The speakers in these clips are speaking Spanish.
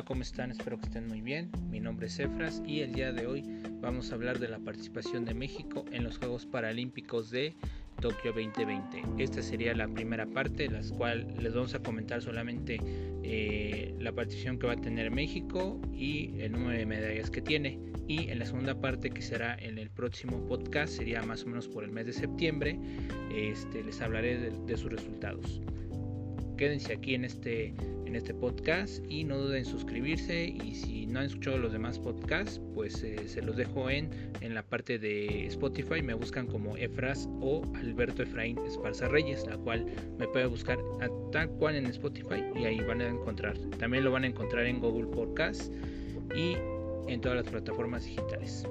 Hola, ¿cómo están? Espero que estén muy bien. Mi nombre es Efras y el día de hoy vamos a hablar de la participación de México en los Juegos Paralímpicos de Tokio 2020. Esta sería la primera parte, la cual les vamos a comentar solamente eh, la participación que va a tener México y el número de medallas que tiene. Y en la segunda parte, que será en el próximo podcast, sería más o menos por el mes de septiembre, este, les hablaré de sus resultados quédense aquí en este, en este podcast y no duden en suscribirse. Y si no han escuchado los demás podcasts pues eh, se los dejo en, en la parte de Spotify. Me buscan como Efras o Alberto Efraín Esparza Reyes la cual me puede buscar a tal cual en Spotify y ahí van a encontrar. También lo van a encontrar en Google Podcast y en todas las plataformas digitales.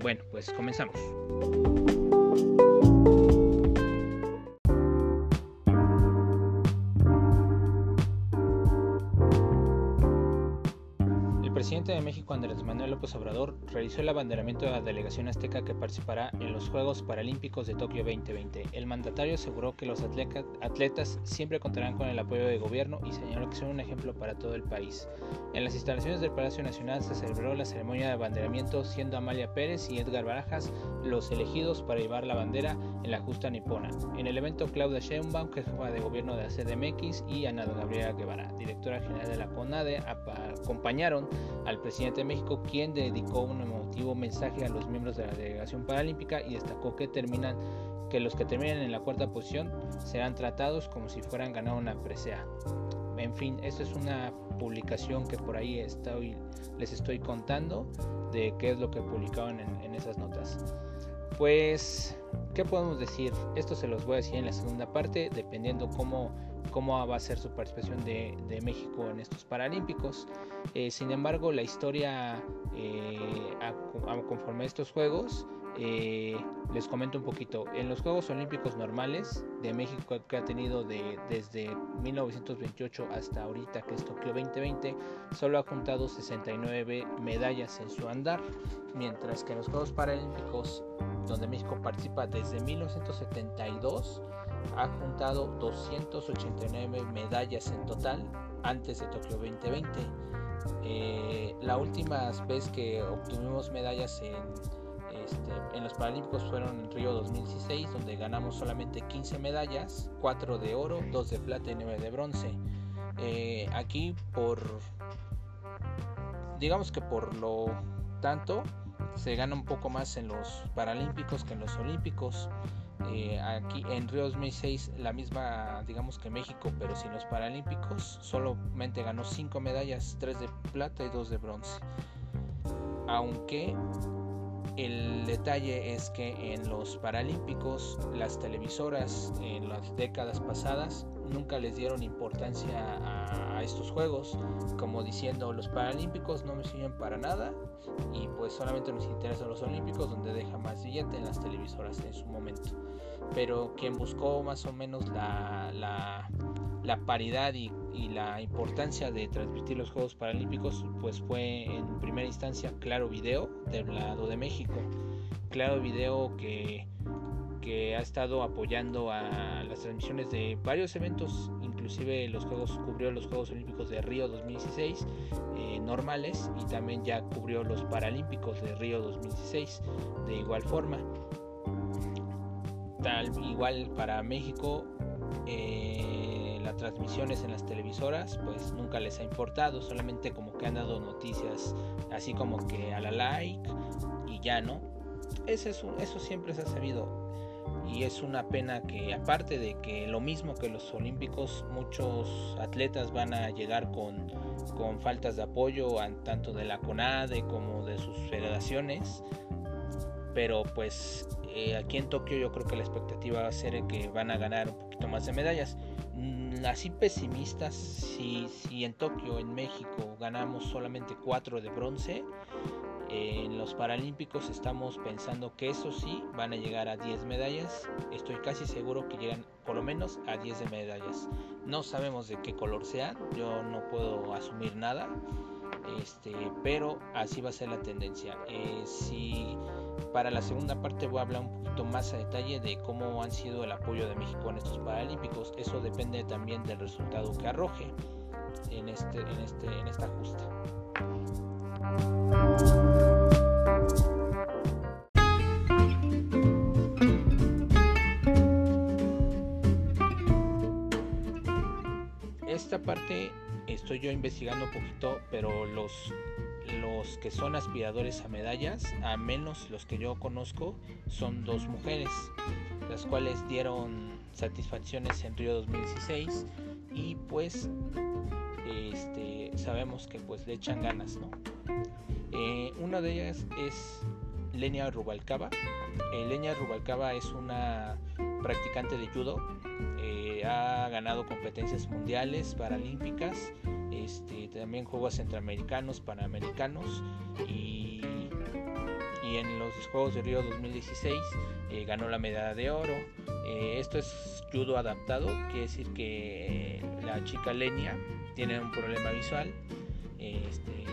Bueno pues comenzamos presidente de México Andrés Manuel López Obrador realizó el abanderamiento de la delegación azteca que participará en los Juegos Paralímpicos de Tokio 2020. El mandatario aseguró que los atletas siempre contarán con el apoyo del gobierno y señaló que son un ejemplo para todo el país. En las instalaciones del Palacio Nacional se celebró la ceremonia de abanderamiento siendo Amalia Pérez y Edgar Barajas los elegidos para llevar la bandera en la justa nipona. En el evento Claudia Sheinbaum, jefa de gobierno de la CDMX y Ana Gabriela Guevara, directora general de la CONADE, acompañaron al presidente de México, quien dedicó un emotivo mensaje a los miembros de la delegación paralímpica y destacó que terminan que los que terminan en la cuarta posición serán tratados como si fueran ganado una presea. En fin, esta es una publicación que por ahí estoy, les estoy contando de qué es lo que publicaron en, en esas notas. Pues, ¿qué podemos decir? Esto se los voy a decir en la segunda parte, dependiendo cómo cómo va a ser su participación de, México en estos Paralímpicos. Eh, sin embargo, la historia eh, conforme a estos Juegos, eh, les comento un poquito. En los Juegos Olímpicos normales de México que ha tenido de, desde 1928 hasta ahorita, que es Tokio 2020, solo ha juntado 69 medallas en su andar, mientras que en los Juegos Paralímpicos, donde México participa desde 1972, ha juntado 289 medallas en total antes de Tokio 2020. Eh, la última vez que obtuvimos medallas en, este, en los Paralímpicos fueron en Río 2016, donde ganamos solamente 15 medallas, 4 de oro, 2 de plata y 9 de bronce. Eh, aquí por, digamos que por lo tanto, se gana un poco más en los Paralímpicos que en los Olímpicos. Eh, aquí en Río 2006 la misma digamos que México pero sin los Paralímpicos solamente ganó 5 medallas 3 de plata y 2 de bronce aunque el detalle es que en los Paralímpicos las televisoras en las décadas pasadas nunca les dieron importancia a, estos juegos, como diciendo los paralímpicos no me sirven para nada y pues solamente nos interesan los olímpicos donde deja más billete en las televisoras en su momento. Pero quien buscó más o menos la, la, paridad y, y, la importancia de transmitir los Juegos Paralímpicos pues fue en primera instancia Claro Video del lado de México. Claro Video que que ha estado apoyando a las transmisiones de varios eventos, inclusive los juegos cubrió los Juegos Olímpicos de Río 2016 eh, normales y también ya cubrió los Paralímpicos de Río 2016 de igual forma. Tal igual para México eh, las transmisiones en las televisoras pues nunca les ha importado, solamente como que han dado noticias así como que a la like y ya no. Eso, eso siempre se ha sabido y es una pena que aparte de que lo mismo que los olímpicos muchos atletas van a llegar con, con faltas de apoyo tanto de la CONADE como de sus federaciones pero pues eh, aquí en Tokio yo creo que la expectativa va a ser que van a ganar un poquito más de medallas. Mm, así pesimistas si, si en Tokio en México ganamos solamente 4 de bronce en los Paralímpicos estamos pensando que eso sí van a llegar a 10 medallas. Estoy casi seguro que llegan por lo menos a 10 de medallas. No sabemos de qué color sean, yo no puedo asumir nada. Este, pero así va a ser la tendencia. Eh, si para la segunda parte voy a hablar un poquito más a detalle de cómo han sido el apoyo de México en estos Paralímpicos. Eso depende también del resultado que arroje. en, este, en, este, en esta justa. Esta parte estoy yo investigando un poquito, pero los, los que son aspiradores a medallas, a menos los que yo conozco, son dos mujeres, las cuales dieron satisfacciones en Río 2016 y pues este, sabemos que pues le echan ganas, ¿no? Eh, una de ellas es Lenia Rubalcaba. Eh, Lenia Rubalcaba es una practicante de judo. Eh, ha ganado competencias mundiales, paralímpicas, este, también Juegos Centroamericanos, Panamericanos y, y en los Juegos de Río 2016 ganó la medalla de oro. esto es judo adaptado, quiere decir que la chica Lenia tiene un problema visual. Este,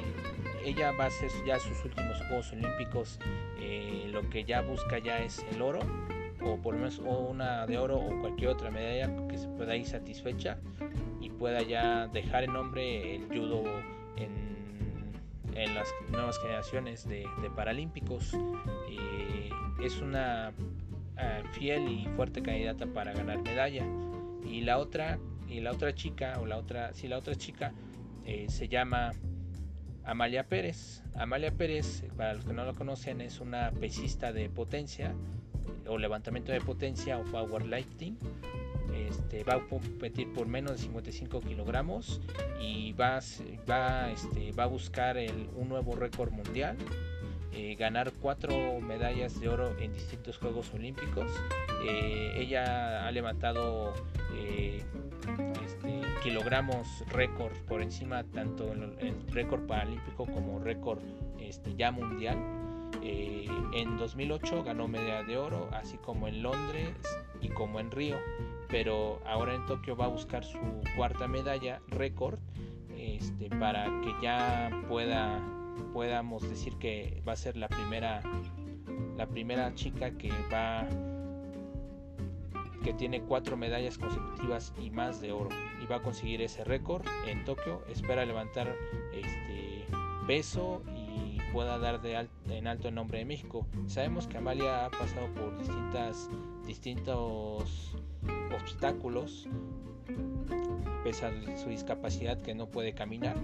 ella va a hacer ya sus últimos Juegos Olímpicos, eh, lo que ya busca ya es el oro, o por lo menos una de oro o cualquier otra medalla que se pueda ir satisfecha y pueda ya dejar el nombre el judo en, las nuevas generaciones de, paralímpicos. Eh, es una eh, fiel y fuerte candidata para ganar medalla. Y la otra y la otra chica, o la otra, sí, la otra chica eh, se llama Amalia Pérez. Amalia Pérez, para los que no lo conocen, es una pesista de potencia o levantamiento de potencia o powerlifting. Este, va a competir por menos de 55 kilogramos y va, va, este, va a buscar un nuevo récord mundial. Eh, ganar cuatro medallas de oro en distintos Juegos Olímpicos. Eh, ella ha levantado este, kilogramos récord por encima tanto en récord paralímpico como récord este, ya mundial. Eh, en 2008 ganó medalla de oro, así como en Londres y como en Río, pero ahora en Tokio va a buscar su cuarta medalla récord este, para que ya pueda podamos decir que va a ser la primera la primera chica que va que tiene cuatro medallas consecutivas y más de oro y va a conseguir ese récord en Tokio. Espera levantar este peso y pueda dar de en alto el nombre de México. Sabemos que Amalia ha pasado por distintas distintos obstáculos pese a su discapacidad que no puede caminar,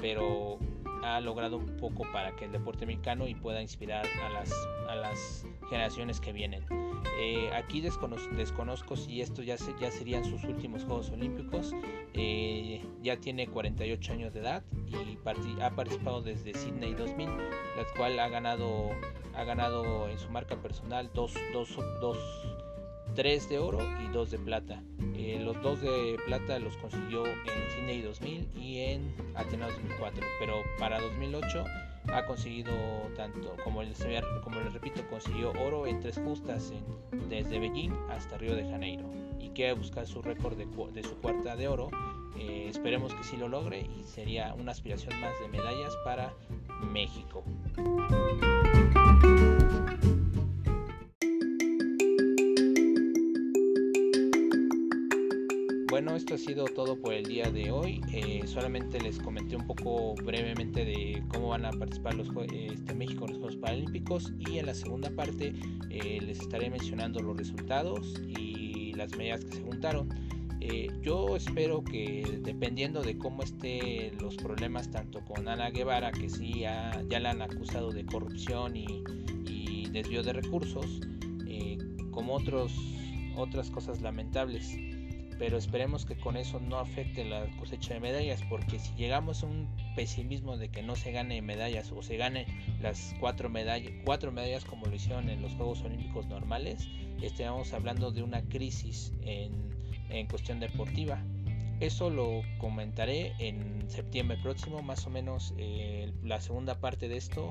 pero ha logrado un poco para que el deporte mexicano y pueda inspirar a las, a las generaciones que vienen. Eh, aquí desconozco, si esto ya, ya serían sus últimos Juegos Olímpicos. Eh, ya tiene 48 años de edad y ha participado desde Sydney 2000, la cual ha ganado, ha ganado en su marca personal dos, dos, dos 3 de oro y 2 de plata. Eh, los 2 de plata los consiguió en Sydney 2000 y en Atenas 2004, pero para 2008 ha conseguido tanto, como les, repito, consiguió oro en tres justas desde Beijing hasta Río de Janeiro y quiere buscar su récord de, su cuarta de oro. Eh, esperemos que sí lo logre y sería una aspiración más de medallas para México. Esto ha sido todo por el día de hoy. Eh, solamente les comenté un poco brevemente de cómo van a participar los este, México en los Juegos Paralímpicos y en la segunda parte eh, les estaré mencionando los resultados y las medidas que se juntaron. Eh, yo espero que dependiendo de cómo estén los problemas tanto con Ana Guevara, que sí ya la han acusado de corrupción y, y desvío de recursos, como otros, otras cosas lamentables pero esperemos que con eso no afecte la cosecha de medallas, porque si llegamos a un pesimismo de que no se gane medallas o se gane las cuatro medallas, cuatro medallas como lo hicieron en los Juegos Olímpicos normales, estaríamos hablando de una crisis en, en cuestión deportiva. Eso lo comentaré en septiembre próximo, más o menos eh, la segunda parte de esto.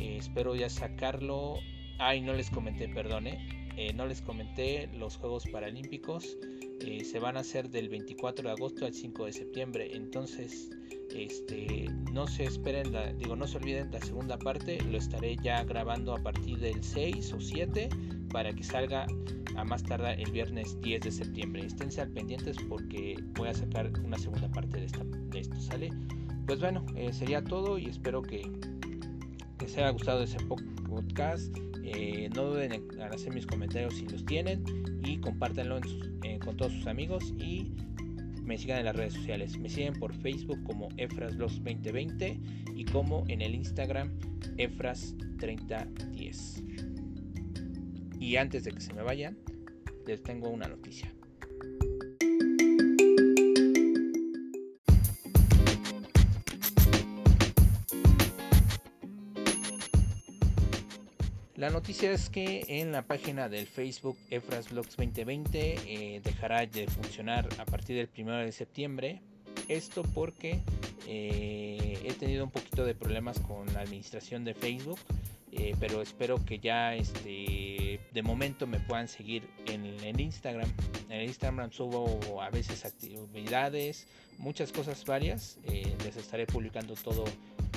Eh, espero ya sacarlo. Ay, no les comenté, perdone. Eh, no les comenté los Juegos Paralímpicos eh, se van a hacer del 24 de agosto al 5 de septiembre. Entonces, este, no se esperen, digo, no se olviden la segunda parte, lo estaré ya grabando a partir del 6 o 7 para que salga a más tardar el viernes 10 de septiembre. Esténse al pendientes porque voy a sacar una segunda parte de, esta, de esto, ¿sale? Pues bueno, eh, sería todo y espero que, que les haya gustado ese podcast. Eh, no duden en hacer mis comentarios si los tienen y compártanlo eh, con todos sus amigos y me sigan en las redes sociales. Me siguen por Facebook como EfrasBlogs2020 y como en el Instagram Efras3010. Y antes de que se me vayan, les tengo una noticia. La noticia es que en la página del Facebook Efras 2020 eh, dejará de funcionar a partir del 1 de septiembre. Esto porque eh, he tenido un poquito de problemas con la administración de Facebook, eh, pero espero que ya este, de momento me puedan seguir en, el Instagram. En Instagram subo a veces actividades, muchas cosas varias. les estaré publicando todo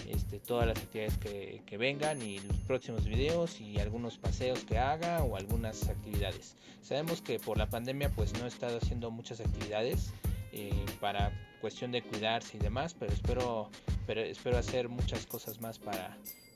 este, todas las actividades que, vengan y los próximos videos y algunos paseos que haga o algunas actividades. Sabemos que por la pandemia pues no he estado haciendo muchas actividades eh, para cuestión de cuidarse y demás, pero espero, pero espero hacer muchas cosas más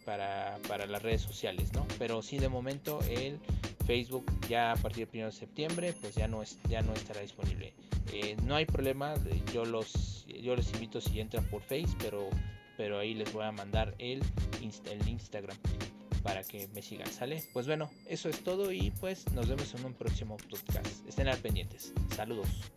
para, para, las redes sociales, ¿no? Pero sí de momento el Facebook ya a partir del 1 de septiembre pues ya no, es, ya no estará disponible. Eh, no hay problema, yo los, yo les invito si entran por Face, pero pero ahí les voy a mandar el, el Instagram para que me sigan, ¿sale? Pues bueno, eso es todo y pues nos vemos en un próximo podcast. Estén al pendientes. Saludos.